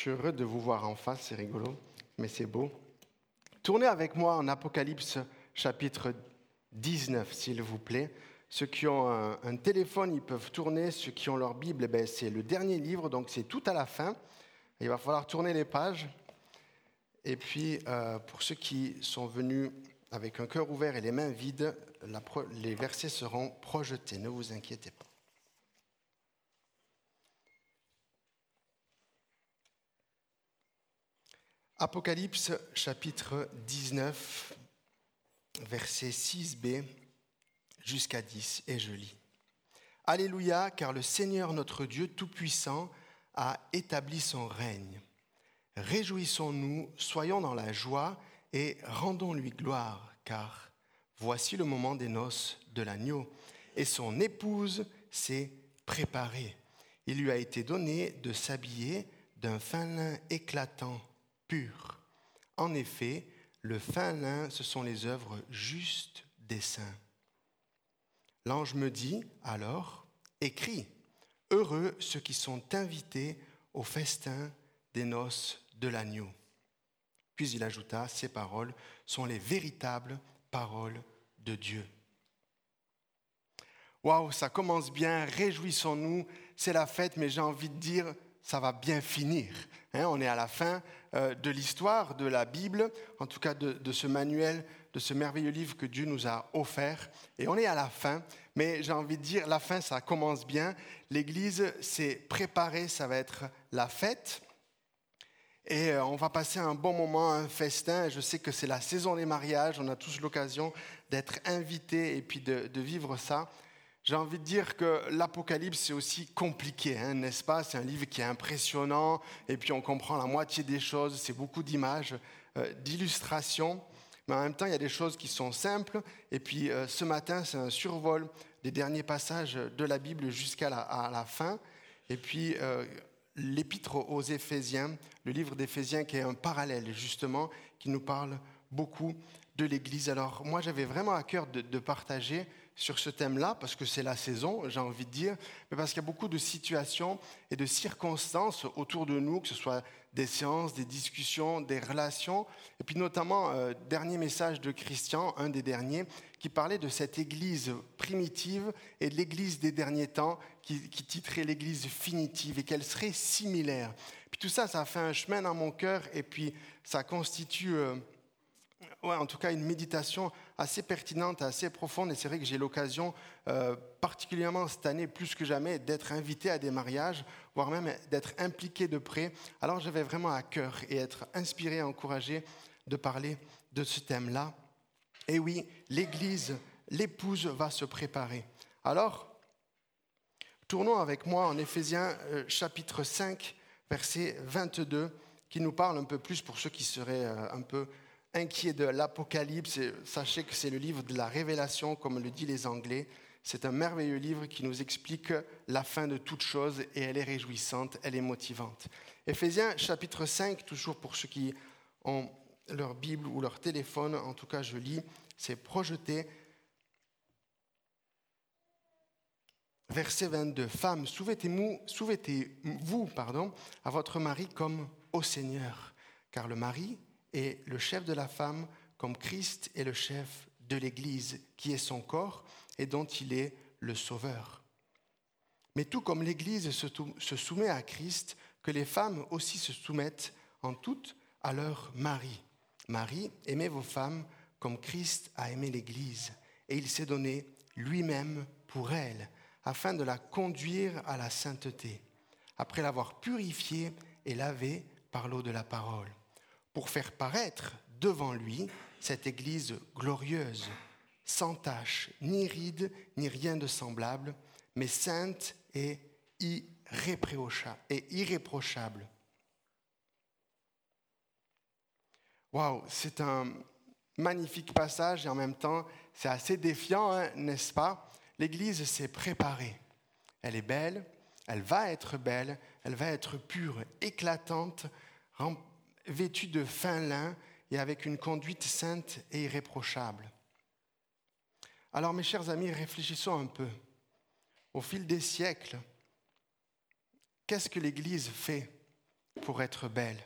suis heureux de vous voir en face, c'est rigolo, mais c'est beau. Tournez avec moi en Apocalypse chapitre 19, s'il vous plaît. Ceux qui ont un, téléphone, ils peuvent tourner. Ceux qui ont leur Bible, eh ben, c'est le dernier livre, donc c'est tout à la fin. Il va falloir tourner les pages. Et puis, euh, pour ceux qui sont venus avec un cœur ouvert et les mains vides, les versets seront projetés, ne vous inquiétez pas. Apocalypse chapitre 19, verset 6b jusqu'à 10, et je lis. Alléluia, car le Seigneur notre Dieu Tout-Puissant a établi son règne. Réjouissons-nous, soyons dans la joie et rendons-lui gloire, car voici le moment des noces de l'agneau, et son épouse s'est préparée. Il lui a été donné de s'habiller d'un fin lin éclatant pur. En effet, le fin lin, ce sont les œuvres justes des saints. L'ange me dit alors, écris, heureux ceux qui sont invités au festin des noces de l'agneau. Puis il ajouta, ces paroles sont les véritables paroles de Dieu. Waouh, ça commence bien, réjouissons-nous, c'est la fête, mais j'ai envie de dire, ça va bien finir. Hein, on est à la fin euh, de l'histoire de la Bible, en tout cas de, ce manuel, de ce merveilleux livre que Dieu nous a offert. Et on est à la fin, mais j'ai envie de dire, la fin, ça commence bien. L'Église s'est préparée, ça va être la fête. Et euh, on va passer un bon moment, un festin. Je sais que c'est la saison des mariages. On a tous l'occasion d'être invités et puis de vivre ça. J'ai envie de dire que l'Apocalypse, c'est aussi compliqué, hein, n'est-ce pas? C'est un livre qui est impressionnant, et puis on comprend la moitié des choses, c'est beaucoup d'images, euh, d'illustrations, mais en même temps, il y a des choses qui sont simples, et puis euh, ce matin, c'est un survol des derniers passages de la Bible jusqu'à la, fin, et puis euh, l'épître aux Éphésiens, le livre d'Éphésiens qui est un parallèle, justement, qui nous parle beaucoup de l'Église. Alors moi, j'avais vraiment à cœur de partager sur ce thème-là, parce que c'est la saison, j'ai envie de dire, mais parce qu'il y a beaucoup de situations et de circonstances autour de nous, que ce soit des séances, des discussions, des relations, et puis notamment, euh, dernier message de Christian, un des derniers, qui parlait de cette Église primitive et de l'Église des derniers temps, qui, titrait l'Église finitive, et qu'elle serait similaire. Puis tout ça, ça a fait un chemin dans mon cœur, et puis ça constitue... Euh, ouais, en tout cas une méditation assez pertinente, assez profonde. Et c'est vrai que j'ai l'occasion, euh, particulièrement cette année, plus que jamais, d'être invité à des mariages, voire même d'être impliqué de près. Alors j'avais vraiment à cœur et être inspiré, encouragé de parler de ce thème-là. Et oui, l'Église, l'épouse va se préparer. Alors, tournons avec moi en Éphésiens euh, chapitre 5, verset 22, qui nous parle un peu plus pour ceux qui seraient euh, un peu inquiet de l'Apocalypse, sachez que c'est le livre de la révélation, comme le disent les Anglais. C'est un merveilleux livre qui nous explique la fin de toute chose et elle est réjouissante, elle est motivante. Éphésiens chapitre 5, toujours pour ceux qui ont leur Bible ou leur téléphone, en tout cas je lis, c'est projeté. Verset 22. Femmes, soumettez-vous pardon, à votre mari comme au Seigneur, car le mari et le chef de la femme comme Christ est le chef de l'Église, qui est son corps et dont il est le sauveur. Mais tout comme l'Église se soumet à Christ, que les femmes aussi se soumettent en tout à leur mari. Marie, aimez vos femmes comme Christ a aimé l'Église, et il s'est donné lui-même pour elle, afin de la conduire à la sainteté, après l'avoir purifiée et lavée par l'eau de la parole pour faire paraître devant lui cette Église glorieuse, sans tache, ni ride, ni rien de semblable, mais sainte et irréprochable. Waouh, c'est un magnifique passage et en même temps c'est assez défiant, hein, n'est-ce pas? L'Église s'est préparée. Elle est belle, elle va être belle, elle va être pure, éclatante, vêtu de fin lin et avec une conduite sainte et irréprochable. Alors mes chers amis, réfléchissons un peu. Au fil des siècles, qu'est-ce que l'Église fait pour être belle,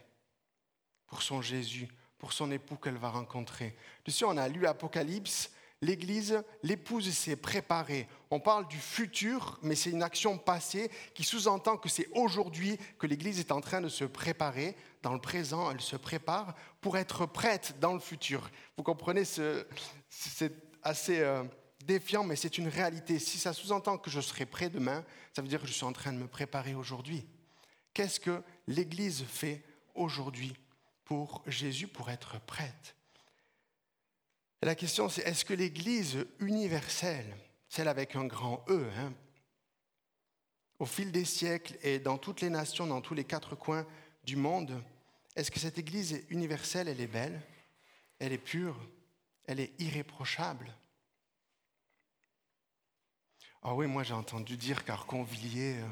pour son Jésus, pour son époux qu'elle va rencontrer? Dessus, on a lu Apocalypse, l'Église, l'épouse s'est préparée. On parle du futur, mais c'est une action passée qui sous-entend que c'est aujourd'hui que l'Église est en train de se préparer. Dans le présent, elle se prépare pour être prête dans le futur. Vous comprenez, c'est assez euh, défiant, mais c'est une réalité. Si ça sous-entend que je serai prêt demain, ça veut dire que je suis en train de me préparer aujourd'hui. Qu'est-ce que l'Église fait aujourd'hui pour Jésus pour être prête? La question, c'est est-ce que l'Église universelle, celle avec un grand E, hein, au fil des siècles et dans toutes les nations, dans tous les quatre coins du monde, est-ce que cette Église universelle, elle est belle, elle est pure, elle est irréprochable? Ah oui, moi j'ai entendu dire qu'Arconvilliers, euh,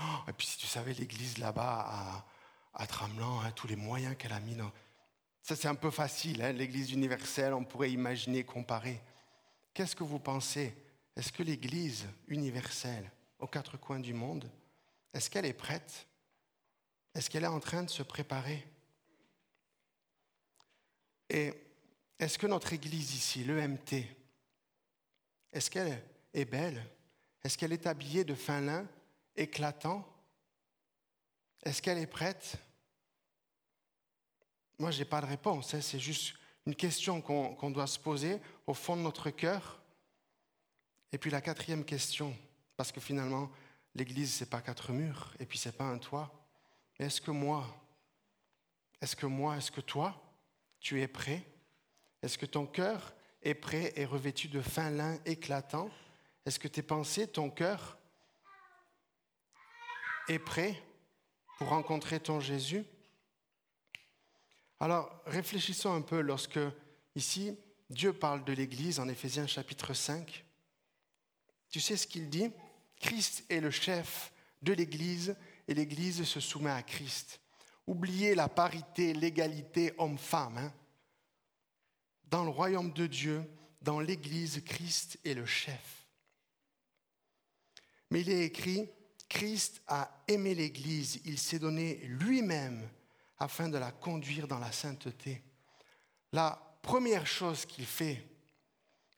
oh, et puis si tu savais l'Église là-bas à, à Tramelan, hein, tous les moyens qu'elle a mis dans... Ça, c'est un peu facile, hein, l'Église universelle, on pourrait imaginer, comparer. Qu'est-ce que vous pensez? Est-ce que l'Église universelle, aux quatre coins du monde, est-ce qu'elle est prête? Est-ce qu'elle est en train de se préparer? Et est-ce que notre Église ici, l'EMT, est-ce qu'elle est belle? Est-ce qu'elle est habillée de fin lin éclatant? Est-ce qu'elle est prête? Moi, je n'ai pas de réponse. Hein. C'est juste une question qu'on doit se poser au fond de notre cœur. Et puis la quatrième question, parce que finalement, l'Église, ce n'est pas quatre murs, et puis ce n'est pas un toit. Mais est-ce que moi, est-ce que moi, est-ce que toi, tu es prêt? Est-ce que ton cœur est prêt et revêtu de fin lin éclatant? Est-ce que tes pensées, ton cœur est prêt pour rencontrer ton Jésus? Alors, réfléchissons un peu lorsque, ici, Dieu parle de l'Église en Éphésiens chapitre 5. Tu sais ce qu'il dit? Christ est le chef de l'Église et l'Église se soumet à Christ. Oubliez la parité, l'égalité homme-femme. Hein. Dans le royaume de Dieu, dans l'Église, Christ est le chef. Mais il est écrit, Christ a aimé l'Église, il s'est donné lui-même afin de la conduire dans la sainteté. La première chose qu'il fait,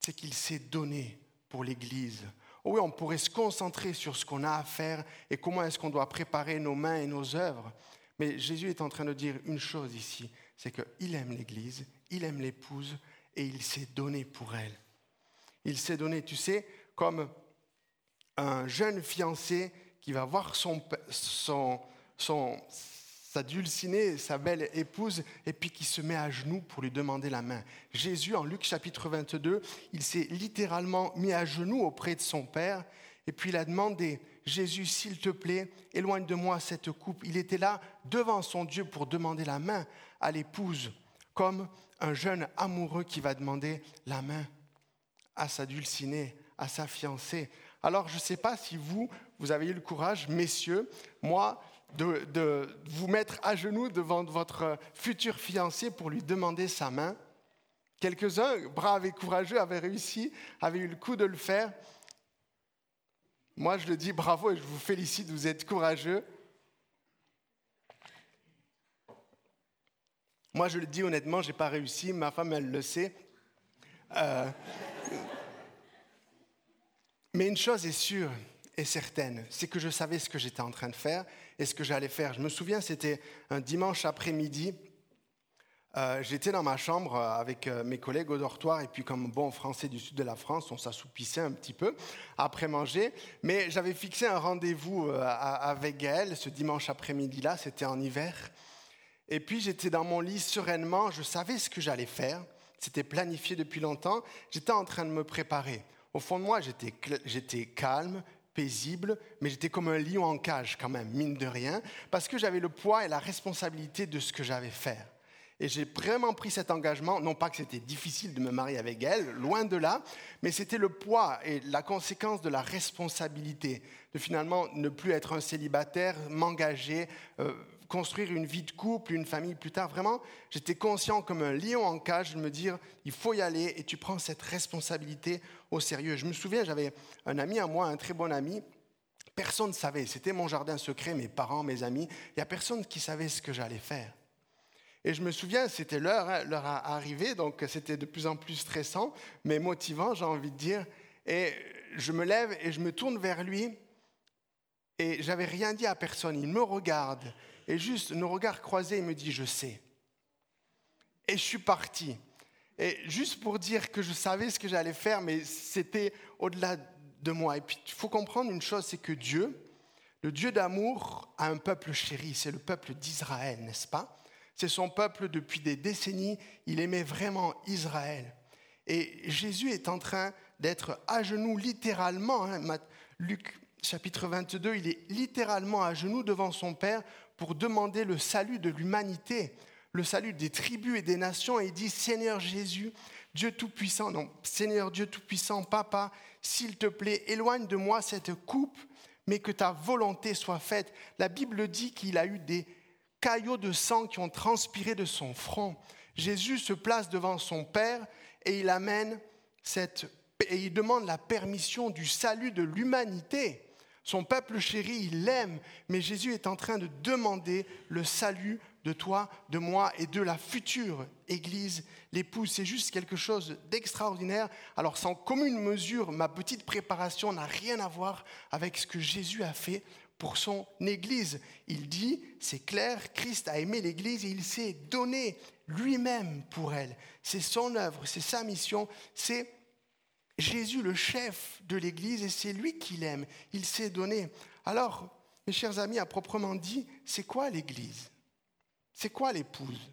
c'est qu'il s'est donné pour l'Église. Oh oui, on pourrait se concentrer sur ce qu'on a à faire et comment est-ce qu'on doit préparer nos mains et nos œuvres. Mais Jésus est en train de dire une chose ici, c'est qu'il aime l'Église, il aime l'épouse et il s'est donné pour elle. Il s'est donné, tu sais, comme un jeune fiancé qui va voir son, son, son, sa dulcinée, sa belle épouse, et puis qui se met à genoux pour lui demander la main. Jésus, en Luc chapitre 22, il s'est littéralement mis à genoux auprès de son Père, et puis il a demandé, Jésus, s'il te plaît, éloigne de moi cette coupe. Il était là devant son Dieu pour demander la main à l'épouse, comme un jeune amoureux qui va demander la main à sa dulcinée, à sa fiancée. Alors, je ne sais pas si vous, vous avez eu le courage, messieurs, moi, de, vous mettre à genoux devant votre futur fiancé pour lui demander sa main. Quelques-uns, braves et courageux, avaient réussi, avaient eu le coup de le faire. Moi, je le dis bravo et je vous félicite, vous êtes courageux. Moi, je le dis honnêtement, je n'ai pas réussi, ma femme, elle le sait. Euh, mais une chose est sûre, et certaine, c'est que je savais ce que j'étais en train de faire et ce que j'allais faire. Je me souviens, c'était un dimanche après-midi. Euh, j'étais dans ma chambre avec euh, mes collègues au dortoir et puis comme bon français du sud de la France, on s'assoupissait un petit peu après manger. Mais j'avais fixé un rendez-vous euh, avec Gaël ce dimanche après-midi-là, c'était en hiver. Et puis j'étais dans mon lit sereinement, je savais ce que j'allais faire, c'était planifié depuis longtemps, j'étais en train de me préparer. Au fond de moi, j'étais calme, paisible, mais j'étais comme un lion en cage quand même, mine de rien, parce que j'avais le poids et la responsabilité de ce que j'avais faire. Et j'ai vraiment pris cet engagement, non pas que c'était difficile de me marier avec elle, loin de là, mais c'était le poids et la conséquence de la responsabilité, de finalement ne plus être un célibataire, m'engager, euh, construire une vie de couple, une famille plus tard. Vraiment, j'étais conscient comme un lion en cage de me dire, il faut y aller et tu prends cette responsabilité au sérieux. Je me souviens, j'avais un ami à moi, un très bon ami, Personne ne savait. C'était mon jardin secret, mes parents, mes amis. Il n'y a personne qui savait ce que j'allais faire. Et je me souviens, c'était l'heure, hein, l'heure à arriver, donc c'était de plus en plus stressant, mais motivant, j'ai envie de dire. Et je me lève et je me tourne vers lui, et j'avais rien dit à personne. Il me regarde, et juste nos regards croisés, il me dit Je sais. Et je suis parti. Et juste pour dire que je savais ce que j'allais faire, mais c'était au-delà de moi. Et puis, il faut comprendre une chose c'est que Dieu, le Dieu d'amour, a un peuple chéri. C'est le peuple d'Israël, n'est-ce pas? C'est son peuple depuis des décennies. Il aimait vraiment Israël. Et Jésus est en train d'être à genoux, littéralement. Hein, Luc chapitre 22, il est littéralement à genoux devant son Père pour demander le salut de l'humanité le salut des tribus et des nations et il dit Seigneur Jésus, Dieu Tout-Puissant, non, Seigneur Dieu Tout-Puissant, Papa, s'il te plaît, éloigne de moi cette coupe, mais que ta volonté soit faite. La Bible dit qu'il a eu des caillots de sang qui ont transpiré de son front. Jésus se place devant son Père et il amène cette et il demande la permission du salut de l'humanité. Son peuple chéri, il l'aime, mais Jésus est en train de demander le salut de toi, de moi et de la future Église, l'épouse. C'est juste quelque chose d'extraordinaire. Alors sans commune mesure, ma petite préparation n'a rien à voir avec ce que Jésus a fait pour son Église. Il dit, c'est clair, Christ a aimé l'Église et il s'est donné lui-même pour elle. C'est son œuvre, c'est sa mission, c'est Jésus le chef de l'Église et c'est lui qui l'aime. Il s'est donné. Alors, mes chers amis, à proprement dit, c'est quoi l'Église? C'est quoi l'épouse?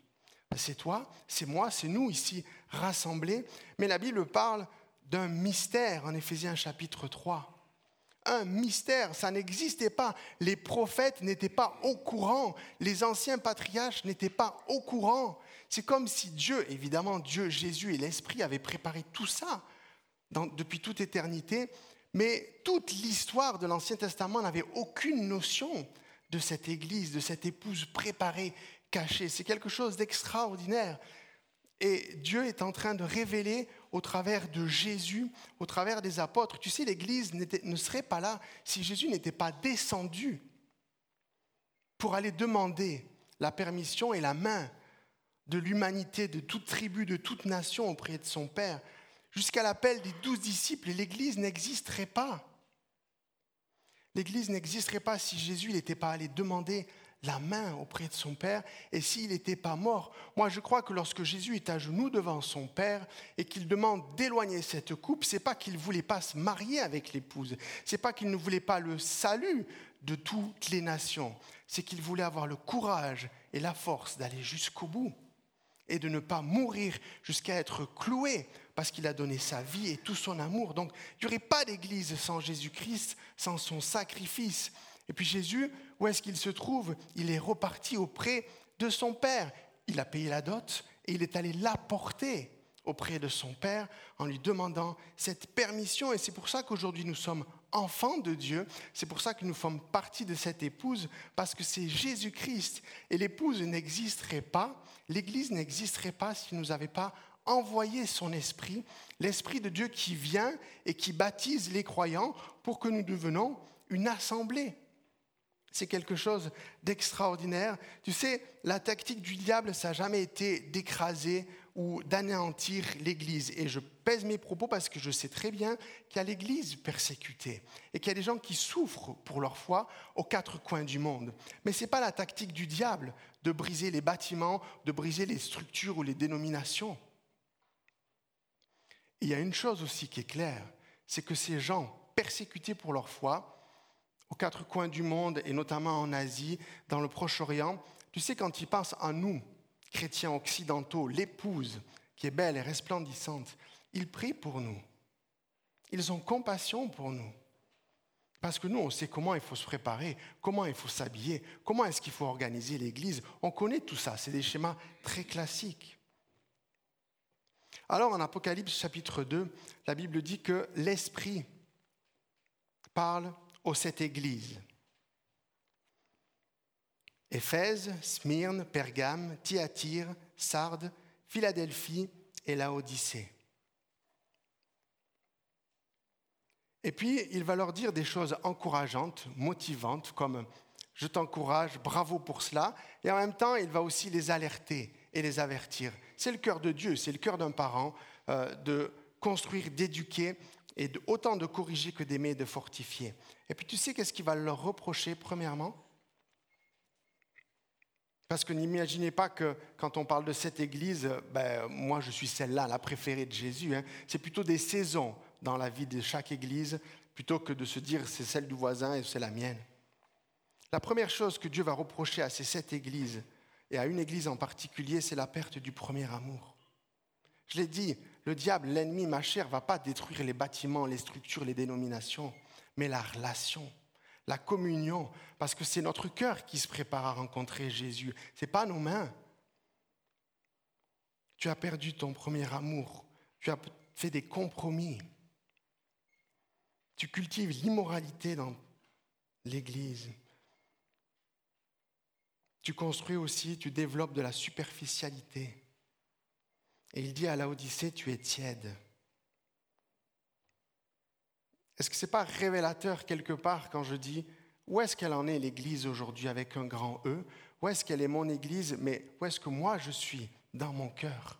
Ben, C'est toi, c'est moi, c'est nous ici rassemblés. Mais la Bible parle d'un mystère en Éphésiens chapitre 3. Un mystère, ça n'existait pas. Les prophètes n'étaient pas au courant. Les anciens patriarches n'étaient pas au courant. C'est comme si Dieu, évidemment Dieu, Jésus et l'Esprit avaient préparé tout ça depuis toute éternité, mais toute l'histoire de l'Ancien Testament n'avait aucune notion de cette Église, de cette épouse préparée caché. C'est quelque chose d'extraordinaire. Et Dieu est en train de révéler au travers de Jésus, au travers des apôtres. Tu sais, l'Église ne serait pas là si Jésus n'était pas descendu pour aller demander la permission et la main de l'humanité, de toute tribu, de toute nation auprès de son Père. Jusqu'à l'appel des douze disciples, l'Église n'existerait pas. L'Église n'existerait pas si Jésus n'était pas allé demander la main auprès de son Père et s'il n'était pas mort. Moi, je crois que lorsque Jésus est à genoux devant son Père et qu'il demande d'éloigner cette coupe, c'est pas qu'il voulait pas se marier avec l'épouse, c'est pas qu'il ne voulait pas le salut de toutes les nations, c'est qu'il voulait avoir le courage et la force d'aller jusqu'au bout et de ne pas mourir jusqu'à être cloué parce qu'il a donné sa vie et tout son amour. Donc, il n'y aurait pas d'église sans Jésus-Christ, sans son sacrifice. Et puis Jésus, où est-ce qu'il se trouve? Il est reparti auprès de son Père. Il a payé la dot et il est allé l'apporter auprès de son Père en lui demandant cette permission. Et c'est pour ça qu'aujourd'hui nous sommes enfants de Dieu. C'est pour ça que nous sommes partie de cette épouse, parce que c'est Jésus-Christ. Et l'épouse n'existerait pas, l'Église n'existerait pas ne nous avait pas envoyé son esprit, l'esprit de Dieu qui vient et qui baptise les croyants pour que nous devenions une assemblée. C'est quelque chose d'extraordinaire. Tu sais, la tactique du diable, ça n'a jamais été d'écraser ou d'anéantir l'Église. Et je pèse mes propos parce que je sais très bien qu'il y a l'Église persécutée et qu'il y a des gens qui souffrent pour leur foi aux quatre coins du monde. Mais ce n'est pas la tactique du diable de briser les bâtiments, de briser les structures ou les dénominations. Il y a une chose aussi qui est claire, c'est que ces gens persécutés pour leur foi, aux quatre coins du monde et notamment en Asie, dans le Proche-Orient, tu sais, quand ils pensent à nous, chrétiens occidentaux, l'épouse qui est belle et resplendissante, ils prient pour nous. Ils ont compassion pour nous. Parce que nous, on sait comment il faut se préparer, comment il faut s'habiller, comment est-ce qu'il faut organiser l'Église. On connaît tout ça, c'est des schémas très classiques. Alors en Apocalypse chapitre 2, la Bible dit que l'Esprit parle aux sept églises. Éphèse, Smyrne, Pergame, Thyatire, Sardes, Philadelphie et Laodicée. Et puis, il va leur dire des choses encourageantes, motivantes, comme je t'encourage, bravo pour cela. Et en même temps, il va aussi les alerter et les avertir. C'est le cœur de Dieu, c'est le cœur d'un parent euh, de construire, d'éduquer et autant de corriger que d'aimer et de fortifier. Et puis tu sais qu'est-ce qu'il va leur reprocher premièrement? Parce que n'imaginez pas que quand on parle de cette église, ben, moi je suis celle-là, la préférée de Jésus. Hein. C'est plutôt des saisons dans la vie de chaque église, plutôt que de se dire c'est celle du voisin et c'est la mienne. La première chose que Dieu va reprocher à ces sept églises, et à une église en particulier, c'est la perte du premier amour. Je l'ai dit, le diable, l'ennemi, ma chère, va pas détruire les bâtiments, les structures, les dénominations, mais la relation, la communion, parce que c'est notre cœur qui se prépare à rencontrer Jésus, ce n'est pas nos mains. Tu as perdu ton premier amour, tu as fait des compromis, tu cultives l'immoralité dans l'Église. Tu construis aussi, tu développes de la superficialité. Et il dit à l'Odyssée, tu es tiède. Est-ce que ce n'est pas révélateur quelque part quand je dis où est-ce qu'elle en est l'Église aujourd'hui avec un grand E? Où est-ce qu'elle est mon Église Mais où est-ce que moi je suis dans mon cœur?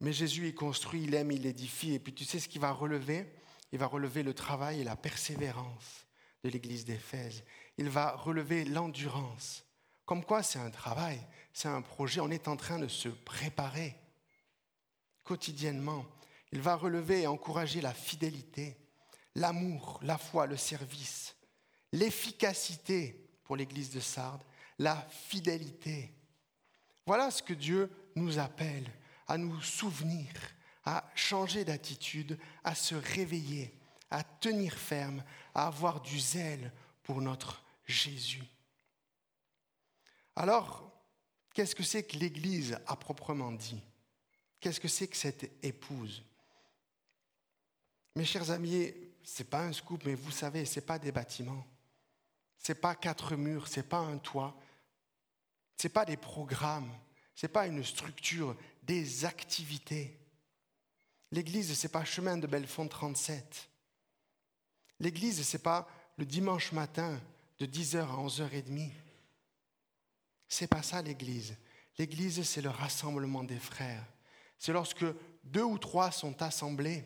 Mais Jésus, il construit, il aime, il édifie. Et puis tu sais ce qu'il va relever? Il va relever le travail et la persévérance de l'Église d'Éphèse. Il va relever l'endurance. Comme quoi c'est un travail, c'est un projet, on est en train de se préparer quotidiennement. Il va relever et encourager la fidélité, l'amour, la foi, le service, l'efficacité pour l'Église de Sardes, la fidélité. Voilà ce que Dieu nous appelle à nous souvenir, à changer d'attitude, à se réveiller, à tenir ferme, à avoir du zèle pour notre Jésus. Alors, qu'est-ce que c'est que l'Église à proprement dit? Qu'est-ce que c'est que cette épouse? Mes chers amis, ce n'est pas un scoop, mais vous savez, ce n'est pas des bâtiments. Ce n'est pas quatre murs, ce n'est pas un toit. Ce n'est pas des programmes. Ce n'est pas une structure, des activités. L'Église, ce n'est pas chemin de Belfond 37. L'Église, ce n'est pas le dimanche matin de 10h à 11h30. C'est pas ça l'Église. L'Église, c'est le rassemblement des frères. C'est lorsque deux ou trois sont assemblés.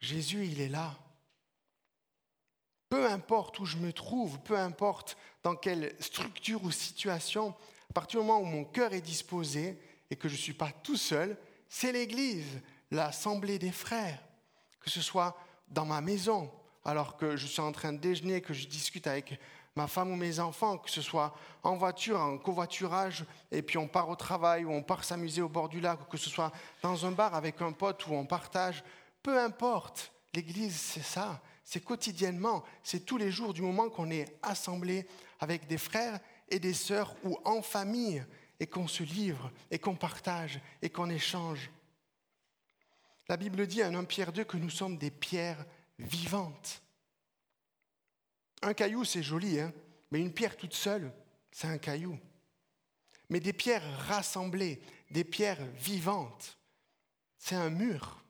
Jésus, il est là. Peu importe où je me trouve, peu importe dans quelle structure ou situation, à partir du moment où mon cœur est disposé et que je ne suis pas tout seul, c'est l'Église, l'assemblée des frères. Que ce soit dans ma maison, alors que je suis en train de déjeuner, que je discute avec ma femme ou mes enfants, que ce soit en voiture, en covoiturage, et puis on part au travail ou on part s'amuser au bord du lac, ou que ce soit dans un bar avec un pote où on partage, peu importe. L'Église, c'est ça, c'est quotidiennement, c'est tous les jours du moment qu'on est assemblé avec des frères et des sœurs ou en famille et qu'on se livre et qu'on partage et qu'on échange. La Bible dit en 1 Pierre 2 que nous sommes des pierres vivantes. Un caillou, c'est joli, hein mais une pierre toute seule, c'est un caillou. Mais des pierres rassemblées, des pierres vivantes, c'est un mur,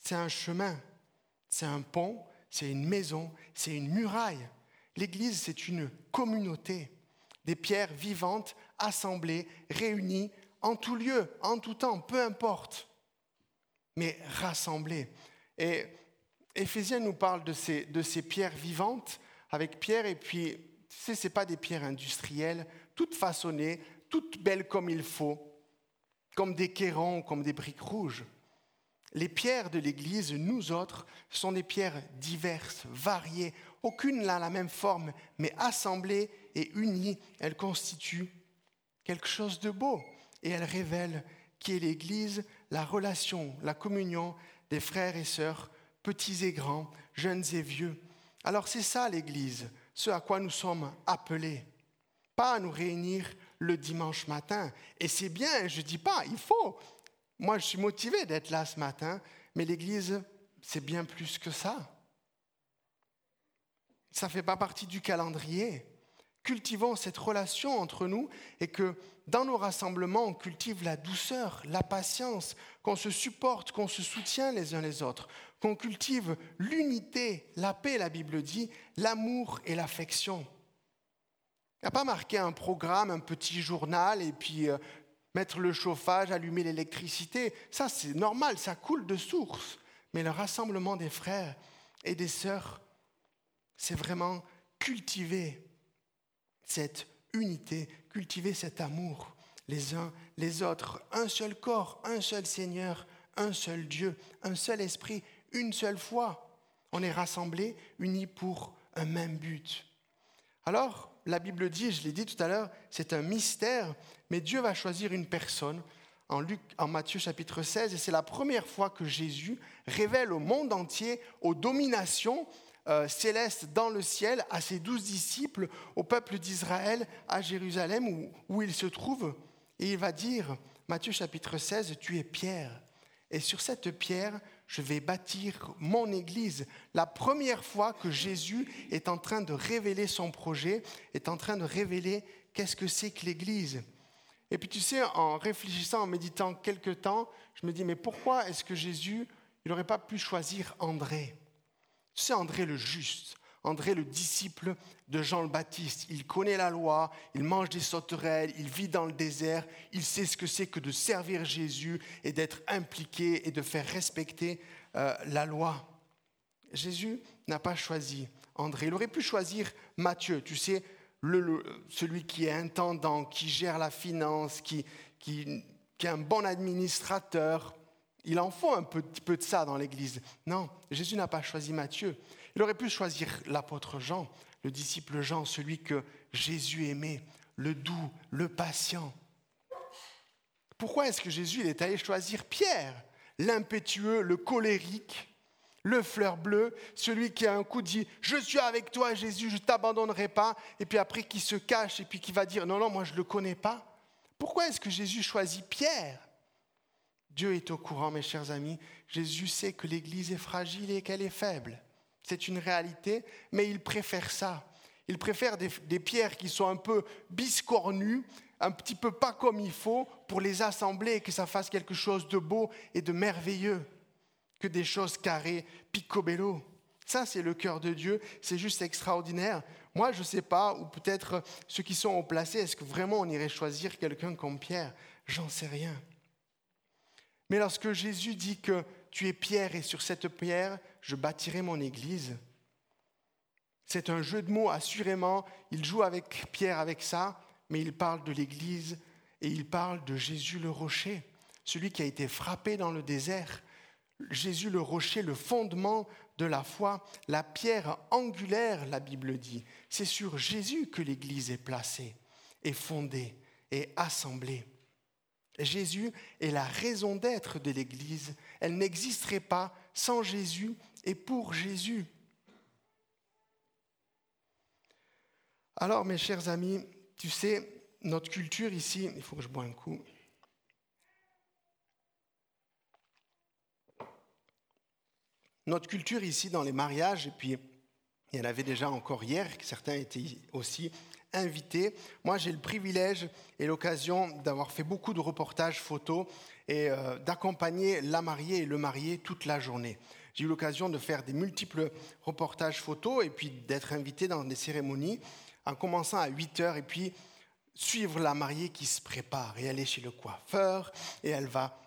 c'est un chemin, c'est un pont, c'est une maison, c'est une muraille. L'Église, c'est une communauté, des pierres vivantes, assemblées, réunies, en tout lieu, en tout temps, peu importe, mais rassemblées. Et Éphésiens nous parle de ces, de ces pierres vivantes avec pierre, et puis, tu sais, ce pas des pierres industrielles, toutes façonnées, toutes belles comme il faut, comme des quérons, comme des briques rouges. Les pierres de l'Église, nous autres, sont des pierres diverses, variées. Aucune n'a la même forme, mais assemblées et unies, elles constituent quelque chose de beau. Et elles révèlent qui est l'Église, la relation, la communion des frères et sœurs petits et grands, jeunes et vieux. Alors c'est ça l'Église, ce à quoi nous sommes appelés. Pas à nous réunir le dimanche matin. Et c'est bien, je ne dis pas, il faut. Moi, je suis motivé d'être là ce matin, mais l'Église, c'est bien plus que ça. Ça ne fait pas partie du calendrier. cultivons cette relation entre nous et que dans nos rassemblements, on cultive la douceur, la patience, qu'on se supporte, qu'on se soutient les uns les autres, qu'on cultive l'unité, la paix, la Bible dit, l'amour et l'affection. Il n'y a pas marqué un programme, un petit journal et puis euh, mettre le chauffage, allumer l'électricité. Ça, c'est normal, ça coule de source. Mais le rassemblement des frères et des sœurs, c'est vraiment cultiver cette unité, cultiver cet amour les uns les autres. Un seul corps, un seul Seigneur, un seul Dieu, un seul esprit, une seule foi. On est rassemblés, unis pour un même but. Alors, la Bible dit, je l'ai dit tout à l'heure, c'est un mystère, mais Dieu va choisir une personne en, Luc, en Matthieu chapitre 16, et c'est la première fois que Jésus révèle au monde entier, aux dominations euh, célestes dans le ciel, à ses douze disciples, au peuple d'Israël, à Jérusalem, où, où il se trouve. Et il va dire, Matthieu chapitre 16, tu es Pierre, et sur cette pierre, je vais bâtir mon Église. La première fois que Jésus est en train de révéler son projet, est en train de révéler qu'est-ce que c'est que l'Église. Et puis tu sais, en réfléchissant, en méditant quelque temps, je me dis, mais pourquoi est-ce que Jésus, il n'aurait pas pu choisir André? Tu sais, André le juste, André le disciple de Jean le Baptiste. Il connaît la loi, il mange des sauterelles, il vit dans le désert, il sait ce que c'est que de servir Jésus et d'être impliqué et de faire respecter euh, la loi. Jésus n'a pas choisi André. Il aurait pu choisir Matthieu, tu sais, celui qui est intendant, qui gère la finance, qui, qui, qui est un bon administrateur. Il en faut un petit peu de ça dans l'Église. Non, Jésus n'a pas choisi Matthieu. Il aurait pu choisir l'apôtre Jean, le disciple Jean, celui que Jésus aimait, le doux, le patient. Pourquoi est-ce que Jésus est allé choisir Pierre, l'impétueux, le colérique, le fleur bleu, celui qui a un coup dit Je suis avec toi, Jésus, je ne t'abandonnerai pas, et puis après qui se cache et puis qui va dire Non, non, moi je ne le connais pas Pourquoi est-ce que Jésus choisit Pierre? Dieu est au courant, mes chers amis. Jésus sait que l'Église est fragile et qu'elle est faible c'est une réalité, mais il préfère ça. Il préfère des, pierres qui sont un peu biscornues, un petit peu pas comme il faut, pour les assembler et que ça fasse quelque chose de beau et de merveilleux, que des choses carrées, picobello. Ça, c'est le cœur de Dieu, c'est juste extraordinaire. Moi, je ne sais pas, ou peut-être ceux qui sont au placé, est-ce que vraiment on irait choisir quelqu'un comme Pierre? J'en sais rien. Mais lorsque Jésus dit que tu es pierre et sur cette pierre, je bâtirai mon église. C'est un jeu de mots, assurément. Il joue avec Pierre avec ça, mais il parle de l'église et il parle de Jésus le rocher, celui qui a été frappé dans le désert. Jésus le rocher, le fondement de la foi, la pierre angulaire, la Bible dit. C'est sur Jésus que l'Église est placée, est fondée, et assemblée. Jésus est la raison d'être de l'Église. Elle n'existerait pas sans Jésus et pour Jésus. Alors, mes chers amis, tu sais, notre culture ici, il faut que je bois un coup. Notre culture ici dans les mariages, et puis il y en avait déjà encore hier, certains étaient aussi invités. Moi, j'ai le privilège et l'occasion d'avoir fait beaucoup de reportages photos et euh, d'accompagner la mariée et le marié toute la journée. J'ai eu l'occasion de faire des multiples reportages photos et puis d'être invité dans des cérémonies en commençant à 8 heures et puis suivre la mariée qui se prépare. Et aller chez le coiffeur et elle va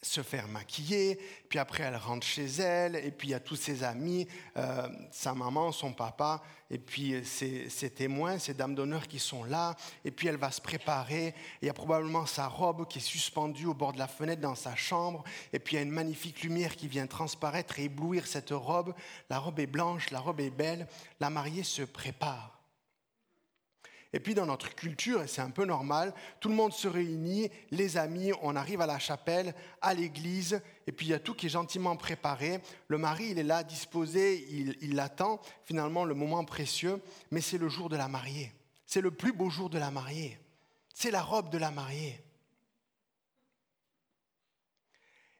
se faire maquiller, puis après elle rentre chez elle, et puis il y a tous ses amis, euh, sa maman, son papa, et puis ses, ses témoins, ses dames d'honneur qui sont là, et puis elle va se préparer, il y a probablement sa robe qui est suspendue au bord de la fenêtre dans sa chambre, et puis il y a une magnifique lumière qui vient transparaître et éblouir cette robe, la robe est blanche, la robe est belle, la mariée se prépare. Et puis dans notre culture, et c'est un peu normal, tout le monde se réunit, les amis, on arrive à la chapelle, à l'église, et puis il y a tout qui est gentiment préparé. Le mari, il est là, disposé, il, il attend finalement le moment précieux, mais c'est le jour de la mariée. C'est le plus beau jour de la mariée. C'est la robe de la mariée.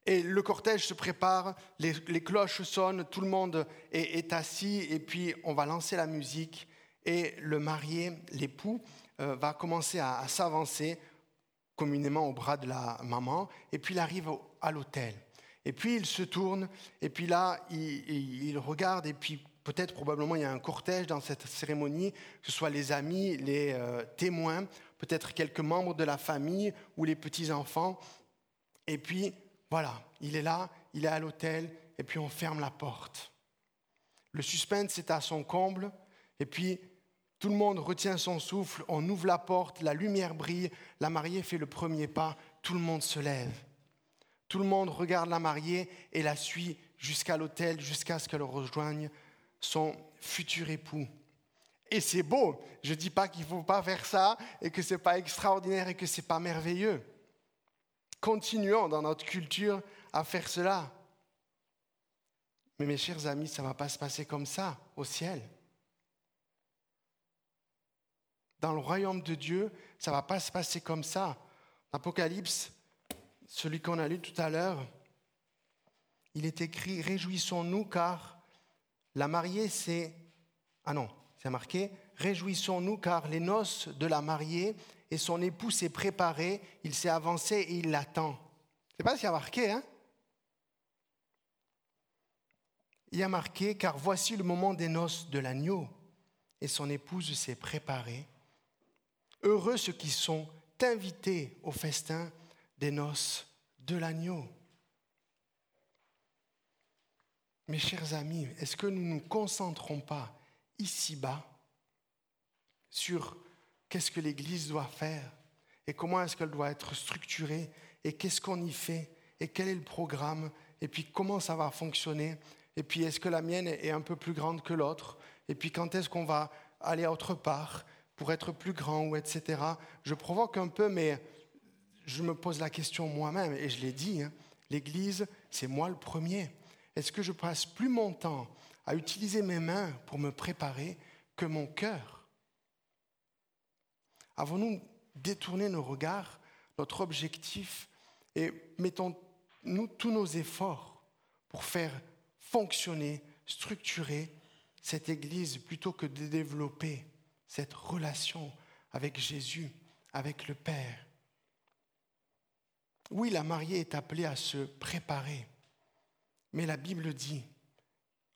Et le cortège se prépare, les, cloches sonnent, tout le monde est assis, et puis on va lancer la musique et le marié, l'époux, euh, va commencer à, s'avancer communément au bras de la maman, et puis il arrive à l'hôtel. Et puis il se tourne, et puis là, il, regarde, et puis peut-être probablement il y a un cortège dans cette cérémonie, que ce soit les amis, les euh, témoins, peut-être quelques membres de la famille ou les petits-enfants. Et puis voilà, il est là, il est à l'hôtel, et puis on ferme la porte. Le suspense est à son comble, et puis tout le monde retient son souffle, on ouvre la porte, la lumière brille, la mariée fait le premier pas, tout le monde se lève. Tout le monde regarde la mariée et la suit jusqu'à l'hôtel, jusqu'à ce qu'elle rejoigne son futur époux. Et c'est beau. Je ne dis pas qu'il ne faut pas faire ça et que ce n'est pas extraordinaire et que ce n'est pas merveilleux. Continuons dans notre culture à faire cela. Mais mes chers amis, ça ne va pas se passer comme ça au ciel. Dans le royaume de Dieu, ça ne va pas se passer comme ça. L'Apocalypse, celui qu'on a lu tout à l'heure, il est écrit Réjouissons-nous car la mariée s'est. Ah non, c'est marqué Réjouissons-nous car les noces de la mariée et son époux s'est préparé, il s'est avancé et il l'attend. C'est pas ce qu'il y a marqué, hein? Il y a marqué car voici le moment des noces de l'agneau et son épouse s'est préparée. Heureux ceux qui sont invités au festin des noces de l'agneau. Mes chers amis, est-ce que nous ne nous concentrons pas ici-bas sur qu'est-ce que l'Église doit faire et comment est-ce qu'elle doit être structurée et qu'est-ce qu'on y fait et quel est le programme et puis comment ça va fonctionner et puis est-ce que la mienne est un peu plus grande que l'autre et puis quand est-ce qu'on va aller autre part pour être plus grand ou etc. Je provoque un peu, mais je me pose la question moi-même et je l'ai dit, hein, l'Église, c'est moi le premier. Est-ce que je passe plus mon temps à utiliser mes mains pour me préparer que mon cœur? Avons-nous détourné nos regards, notre objectif et mettons-nous tous nos efforts pour faire fonctionner, structurer cette Église plutôt que de développer? Cette relation avec Jésus, avec le Père. Oui, la mariée est appelée à se préparer, mais la Bible dit,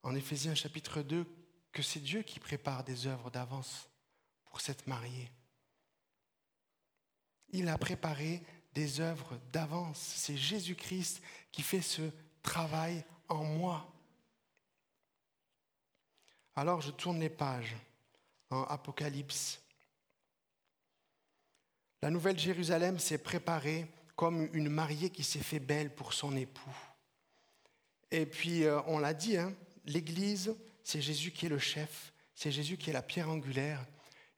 en Éphésiens chapitre 2, que c'est Dieu qui prépare des œuvres d'avance pour cette mariée. Il a préparé des œuvres d'avance. C'est Jésus-Christ qui fait ce travail en moi. Alors je tourne les pages Apocalypse. La nouvelle Jérusalem s'est préparée comme une mariée qui s'est fait belle pour son époux. Et puis, euh, on l'a dit, hein, l'Église, c'est Jésus qui est le chef, c'est Jésus qui est la pierre angulaire.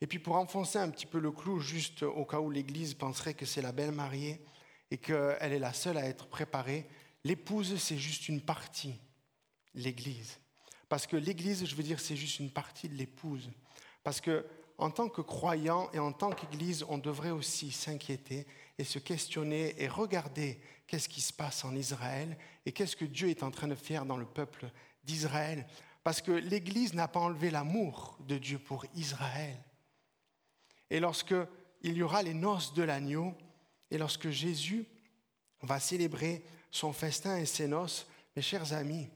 Et puis, pour enfoncer un petit peu le clou, juste au cas où l'Église penserait que c'est la belle mariée et qu'elle est la seule à être préparée, l'épouse, c'est juste une partie, l'Église. Parce que l'Église, je veux dire, c'est juste une partie de l'épouse. Parce que en tant que croyant et en tant qu'Église, on devrait aussi s'inquiéter et se questionner et regarder qu'est-ce qui se passe en Israël et qu'est-ce que Dieu est en train de faire dans le peuple d'Israël. Parce que l'Église n'a pas enlevé l'amour de Dieu pour Israël. Et lorsque il y aura les noces de l'agneau et lorsque Jésus va célébrer son festin et ses noces, mes chers amis,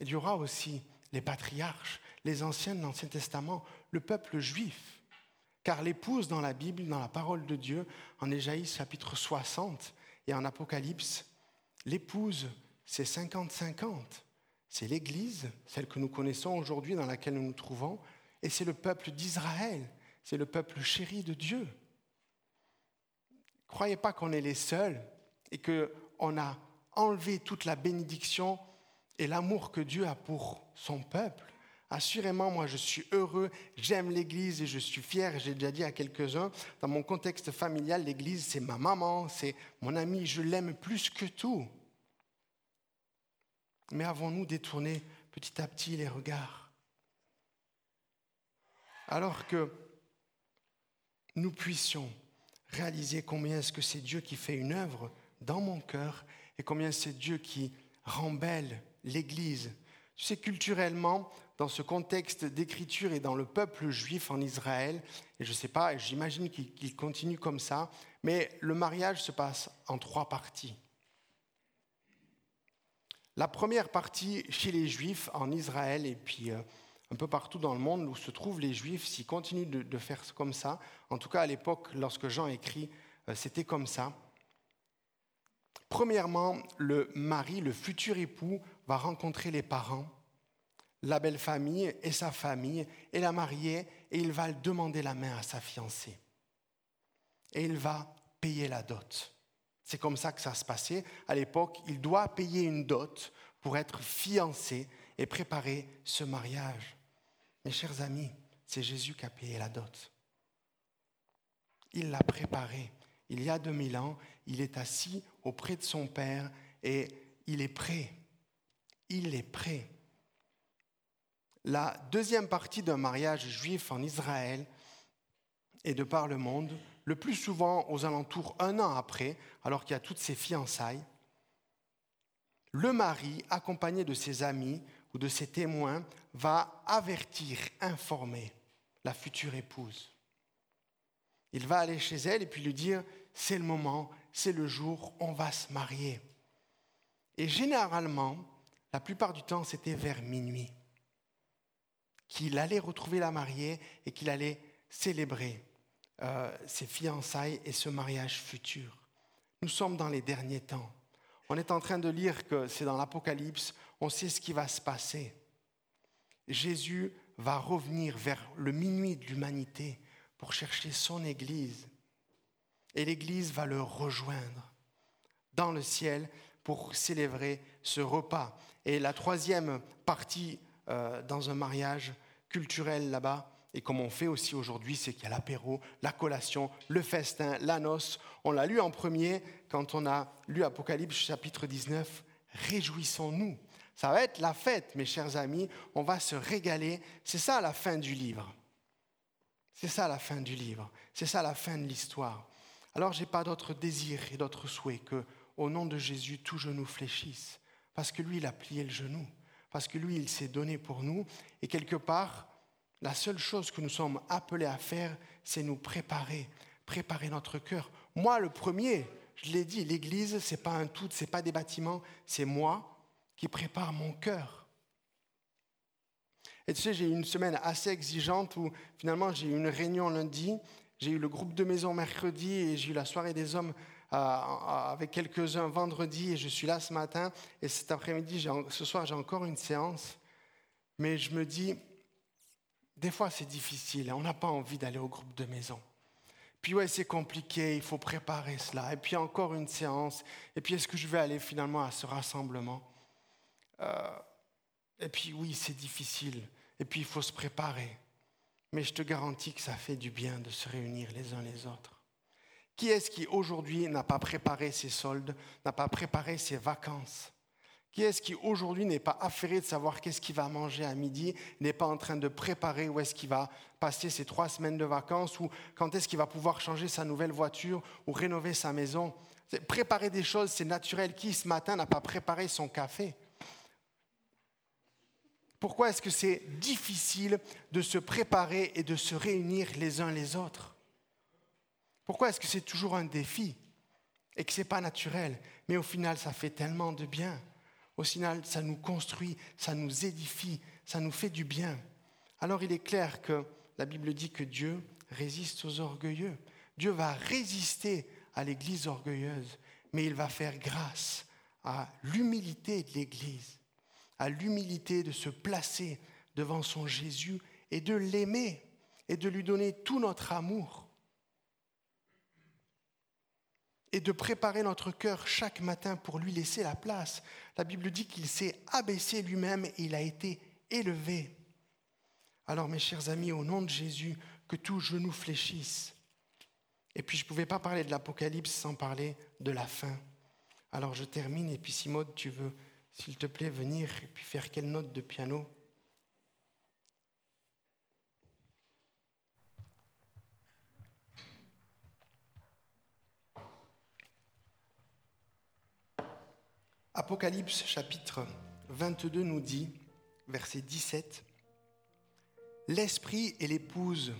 il y aura aussi les patriarches, les anciens de l'Ancien Testament, le peuple juif. Car l'épouse dans la Bible, dans la parole de Dieu, en Ésaïe chapitre 60 et en Apocalypse, l'épouse, c'est 50-50. C'est l'Église, celle que nous connaissons aujourd'hui, dans laquelle nous nous trouvons, et c'est le peuple d'Israël, c'est le peuple chéri de Dieu. Croyez pas qu'on est les seuls et qu'on a enlevé toute la bénédiction et l'amour que Dieu a pour son peuple. Assurément, moi, je suis heureux, j'aime l'Église et je suis fier. J'ai déjà dit à quelques-uns, dans mon contexte familial, l'Église, c'est ma maman, c'est mon ami, je l'aime plus que tout. Mais avons-nous détourné petit à petit les regards? Alors que nous puissions réaliser combien est-ce que c'est Dieu qui fait une œuvre dans mon cœur et combien c'est Dieu qui rend belle l'Église Tu sais, culturellement, dans ce contexte d'écriture et dans le peuple juif en Israël, et je ne sais pas, j'imagine qu'il continue comme ça, mais le mariage se passe en trois parties. La première partie chez les juifs en Israël et puis euh, un peu partout dans le monde où se trouvent les juifs, s'ils continuent de, faire comme ça, en tout cas à l'époque lorsque Jean écrit, euh, c'était comme ça. Premièrement, le mari, le futur époux, va rencontrer les parents la belle famille et sa famille et la mariée et il va demander la main à sa fiancée. Et il va payer la dot. C'est comme ça que ça se passait. À l'époque, il doit payer une dot pour être fiancé et préparer ce mariage. Mes chers amis, c'est Jésus qui a payé la dot. Il l'a préparé. Il y a 2000 ans, il est assis auprès de son Père et il est prêt. Il est prêt la deuxième partie d'un mariage juif en Israël et de par le monde, le plus souvent aux alentours un an après, alors qu'il y a toutes ces fiançailles, le mari, accompagné de ses amis ou de ses témoins, va avertir, informer la future épouse. Il va aller chez elle et puis lui dire, c'est le moment, c'est le jour, on va se marier. Et généralement, la plupart du temps, c'était vers minuit qu'il allait retrouver la mariée et qu'il allait célébrer euh, ses fiançailles et ce mariage futur. Nous sommes dans les derniers temps. On est en train de lire que c'est dans l'Apocalypse, on sait ce qui va se passer. Jésus va revenir vers le minuit de l'humanité pour chercher son Église. Et l'Église va le rejoindre dans le ciel pour célébrer ce repas. Et la troisième partie euh, dans un mariage culturel là-bas. Et comme on fait aussi aujourd'hui, c'est qu'il y a l'apéro, la collation, le festin, la noce. On l'a lu en premier quand on a lu Apocalypse chapitre 19. Réjouissons-nous. Ça va être la fête, mes chers amis. On va se régaler. C'est ça la fin du livre. C'est ça la fin du livre. C'est ça la fin de l'histoire. Alors, je n'ai pas d'autre désir et d'autre souhait que, au nom de Jésus, tout genou fléchisse. Parce que lui, il a plié le genou parce que lui, il s'est donné pour nous. Et quelque part, la seule chose que nous sommes appelés à faire, c'est nous préparer, préparer notre cœur. Moi, le premier, je l'ai dit, l'Église, ce n'est pas un tout, ce n'est pas des bâtiments, c'est moi qui prépare mon cœur. Et tu sais, j'ai eu une semaine assez exigeante où finalement j'ai eu une réunion lundi, j'ai eu le groupe de maison mercredi et j'ai eu la soirée des hommes avec quelques-uns vendredi et je suis là ce matin. Et cet après-midi, ce soir, j'ai encore une séance. Mais je me dis, des fois c'est difficile, on n'a pas envie d'aller au groupe de maison. Puis ouais, c'est compliqué, il faut préparer cela. Et puis encore une séance. Et puis est-ce que je vais aller finalement à ce rassemblement? Euh, Et puis oui, c'est difficile. Et puis il faut se préparer. Mais je te garantis que ça fait du bien de se réunir les uns les autres. Qui est-ce qui aujourd'hui n'a pas préparé ses soldes, n'a pas préparé ses vacances? Qui est-ce qui aujourd'hui n'est pas affairé de savoir qu'est-ce qu'il va manger à midi, n'est pas en train de préparer où est-ce qu'il va passer ses trois semaines de vacances ou quand est-ce qu'il va pouvoir changer sa nouvelle voiture ou rénover sa maison? Préparer des choses, c'est naturel. Qui ce matin n'a pas préparé son café? Pourquoi est-ce que c'est difficile de se préparer et de se réunir les uns les autres? Pourquoi est-ce que c'est toujours un défi et que ce n'est pas naturel? Mais au final, ça fait tellement de bien. Au final, ça nous construit, ça nous édifie, ça nous fait du bien. Alors il est clair que la Bible dit que Dieu résiste aux orgueilleux. Dieu va résister à l'Église orgueilleuse, mais il va faire grâce à l'humilité de l'Église, à l'humilité de se placer devant son Jésus et de l'aimer et de lui donner tout notre amour et de préparer notre cœur chaque matin pour lui laisser la place. La Bible dit qu'il s'est abaissé lui-même et il a été élevé. Alors mes chers amis, au nom de Jésus, que tout genou fléchisse. Et puis je ne pouvais pas parler de l'Apocalypse sans parler de la fin. Alors je termine et puis Simode, tu veux, s'il te plaît, venir et puis faire quelle note de piano? Apocalypse chapitre 22 nous dit, verset 17. L'esprit et l'épouse.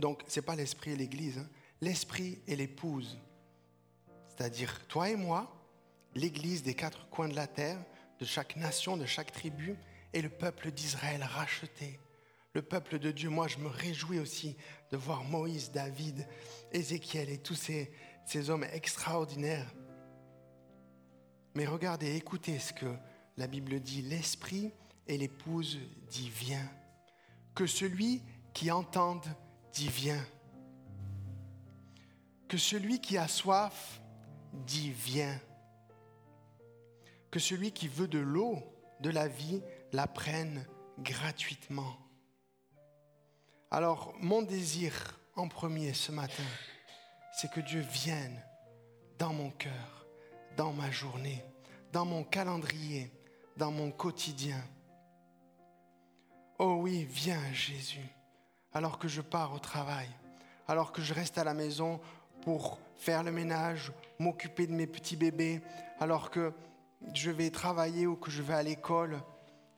Donc, ce n'est pas l'esprit et l'église, hein. l'esprit et l'épouse. C'est-à-dire toi et moi, l'église des quatre coins de la terre, de chaque nation, de chaque tribu, et le peuple d'Israël racheté. Le peuple de Dieu, moi je me réjouis aussi de voir Moïse, David, Ézéchiel et tous ces, ces hommes extraordinaires. Mais regardez, écoutez ce que la Bible dit. L'esprit et l'épouse dit. Que celui qui entende dit viens. Que celui qui a soif dit viens. Que celui qui veut de l'eau de la vie la prenne gratuitement. Alors, mon désir en premier ce matin, c'est que Dieu vienne dans mon cœur, dans ma journée, dans mon calendrier, dans mon quotidien. Oh oui, viens Jésus, alors que je pars au travail, alors que je reste à la maison pour faire le ménage, m'occuper de mes petits bébés, alors que je vais travailler ou que je vais à l'école.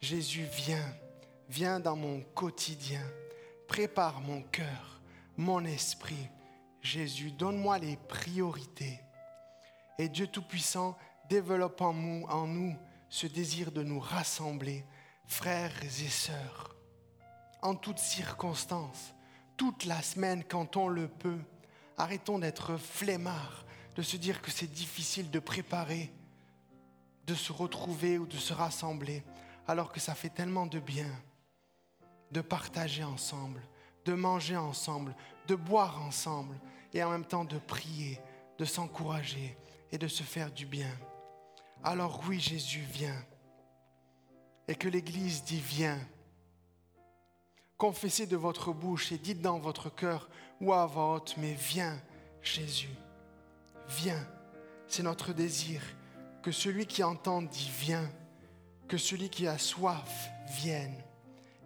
Jésus, viens, viens dans mon quotidien, prépare mon cœur, mon esprit. Jésus, donne-moi les priorités. Et Dieu Tout-Puissant, développe en nous, en nous ce désir de nous rassembler, frères et sœurs, en toutes circonstances, toute la semaine quand on le peut. Arrêtons d'être flemmards, de se dire que c'est difficile de préparer, de se retrouver ou de se rassembler, alors que ça fait tellement de bien de partager ensemble, de manger ensemble, de boire ensemble, et en même temps de prier, de s'encourager et de se faire du bien. Alors oui, Jésus, vient. Et que l'Église dit, viens. Confessez de votre bouche et dites dans votre cœur ou à voix haute, mais viens, Jésus, viens. C'est notre désir que celui qui entend dit, viens. Que celui qui a soif vienne.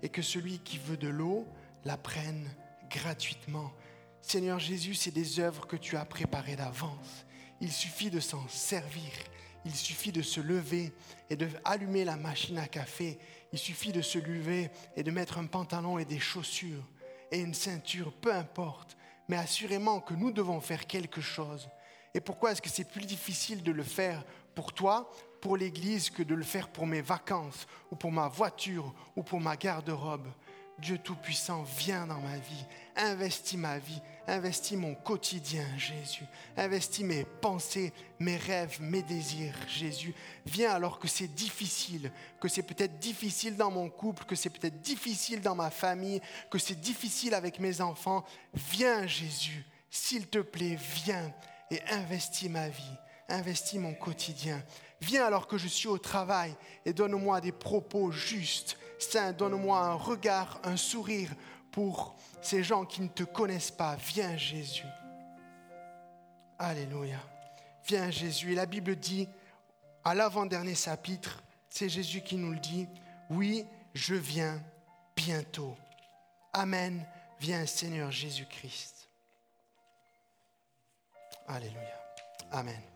Et que celui qui veut de l'eau la prenne gratuitement. Seigneur Jésus, c'est des œuvres que tu as préparées d'avance. Il suffit de s'en servir. Il suffit de se lever et de la machine à café. Il suffit de se lever et de mettre un pantalon et des chaussures et une ceinture, peu importe. Mais assurément que nous devons faire quelque chose. Et pourquoi est-ce que c'est plus difficile de le faire pour toi, pour l'Église, que de le faire pour mes vacances ou pour ma voiture ou pour ma garde-robe? Dieu Tout-Puissant, viens dans ma vie, investis ma vie, investis mon quotidien, Jésus, investis mes pensées, mes rêves, mes désirs, Jésus. Viens alors que c'est difficile, que c'est peut-être difficile dans mon couple, que c'est peut-être difficile dans ma famille, que c'est difficile avec mes enfants. Viens, Jésus, s'il te plaît, viens et investis ma vie, investis mon quotidien. Viens alors que je suis au travail et donne-moi des propos justes Saint, donne-moi un regard, un sourire pour ces gens qui ne te connaissent pas. Viens Jésus. Alléluia. Viens Jésus. Et la Bible dit, à l'avant-dernier chapitre, c'est Jésus qui nous le dit, oui, je viens bientôt. Amen. Viens Seigneur Jésus-Christ. Alléluia. Amen.